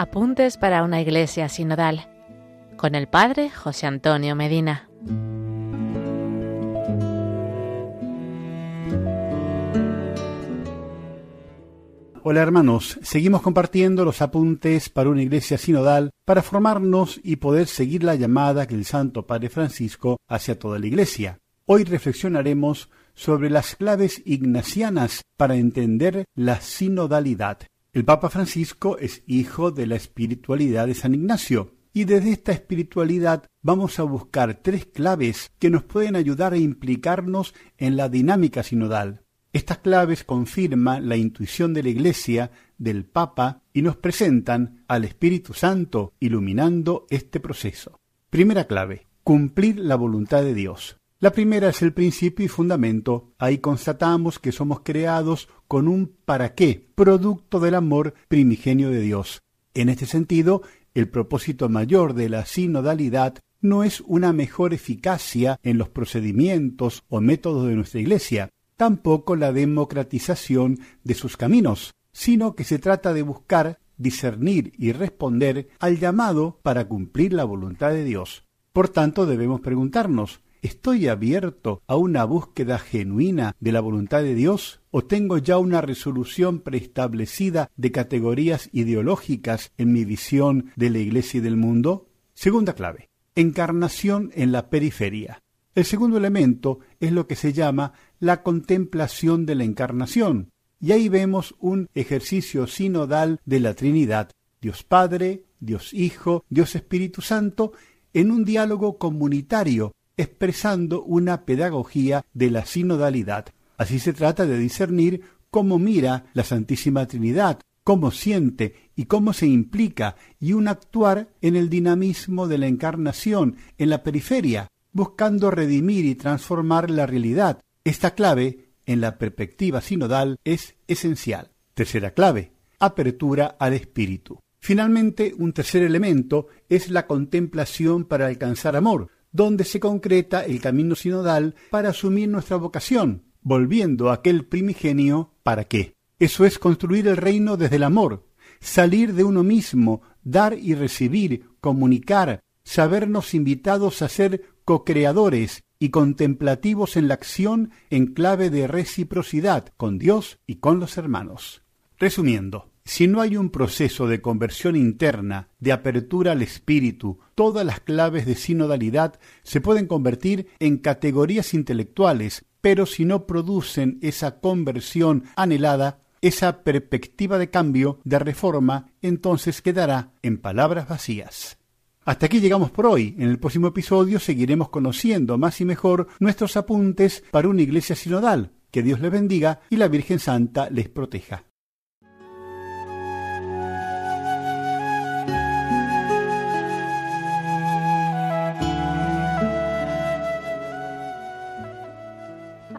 Apuntes para una iglesia sinodal con el Padre José Antonio Medina. Hola hermanos, seguimos compartiendo los apuntes para una iglesia sinodal para formarnos y poder seguir la llamada que el Santo Padre Francisco hace a toda la iglesia. Hoy reflexionaremos sobre las claves ignacianas para entender la sinodalidad. El Papa Francisco es hijo de la espiritualidad de San Ignacio, y desde esta espiritualidad vamos a buscar tres claves que nos pueden ayudar a implicarnos en la dinámica sinodal. Estas claves confirman la intuición de la Iglesia, del Papa, y nos presentan al Espíritu Santo iluminando este proceso. Primera clave, cumplir la voluntad de Dios. La primera es el principio y fundamento. Ahí constatamos que somos creados con un para qué, producto del amor primigenio de Dios. En este sentido, el propósito mayor de la sinodalidad no es una mejor eficacia en los procedimientos o métodos de nuestra Iglesia, tampoco la democratización de sus caminos, sino que se trata de buscar, discernir y responder al llamado para cumplir la voluntad de Dios. Por tanto, debemos preguntarnos, ¿Estoy abierto a una búsqueda genuina de la voluntad de Dios? ¿O tengo ya una resolución preestablecida de categorías ideológicas en mi visión de la Iglesia y del mundo? Segunda clave. Encarnación en la periferia. El segundo elemento es lo que se llama la contemplación de la encarnación. Y ahí vemos un ejercicio sinodal de la Trinidad, Dios Padre, Dios Hijo, Dios Espíritu Santo, en un diálogo comunitario expresando una pedagogía de la sinodalidad. Así se trata de discernir cómo mira la Santísima Trinidad, cómo siente y cómo se implica, y un actuar en el dinamismo de la encarnación, en la periferia, buscando redimir y transformar la realidad. Esta clave, en la perspectiva sinodal, es esencial. Tercera clave, apertura al espíritu. Finalmente, un tercer elemento es la contemplación para alcanzar amor, donde se concreta el camino sinodal para asumir nuestra vocación, volviendo a aquel primigenio para qué. Eso es construir el reino desde el amor, salir de uno mismo, dar y recibir, comunicar, sabernos invitados a ser co-creadores y contemplativos en la acción en clave de reciprocidad con Dios y con los hermanos. Resumiendo, si no hay un proceso de conversión interna, de apertura al espíritu, todas las claves de sinodalidad se pueden convertir en categorías intelectuales, pero si no producen esa conversión anhelada, esa perspectiva de cambio, de reforma, entonces quedará en palabras vacías. Hasta aquí llegamos por hoy. En el próximo episodio seguiremos conociendo más y mejor nuestros apuntes para una iglesia sinodal. Que Dios les bendiga y la Virgen Santa les proteja.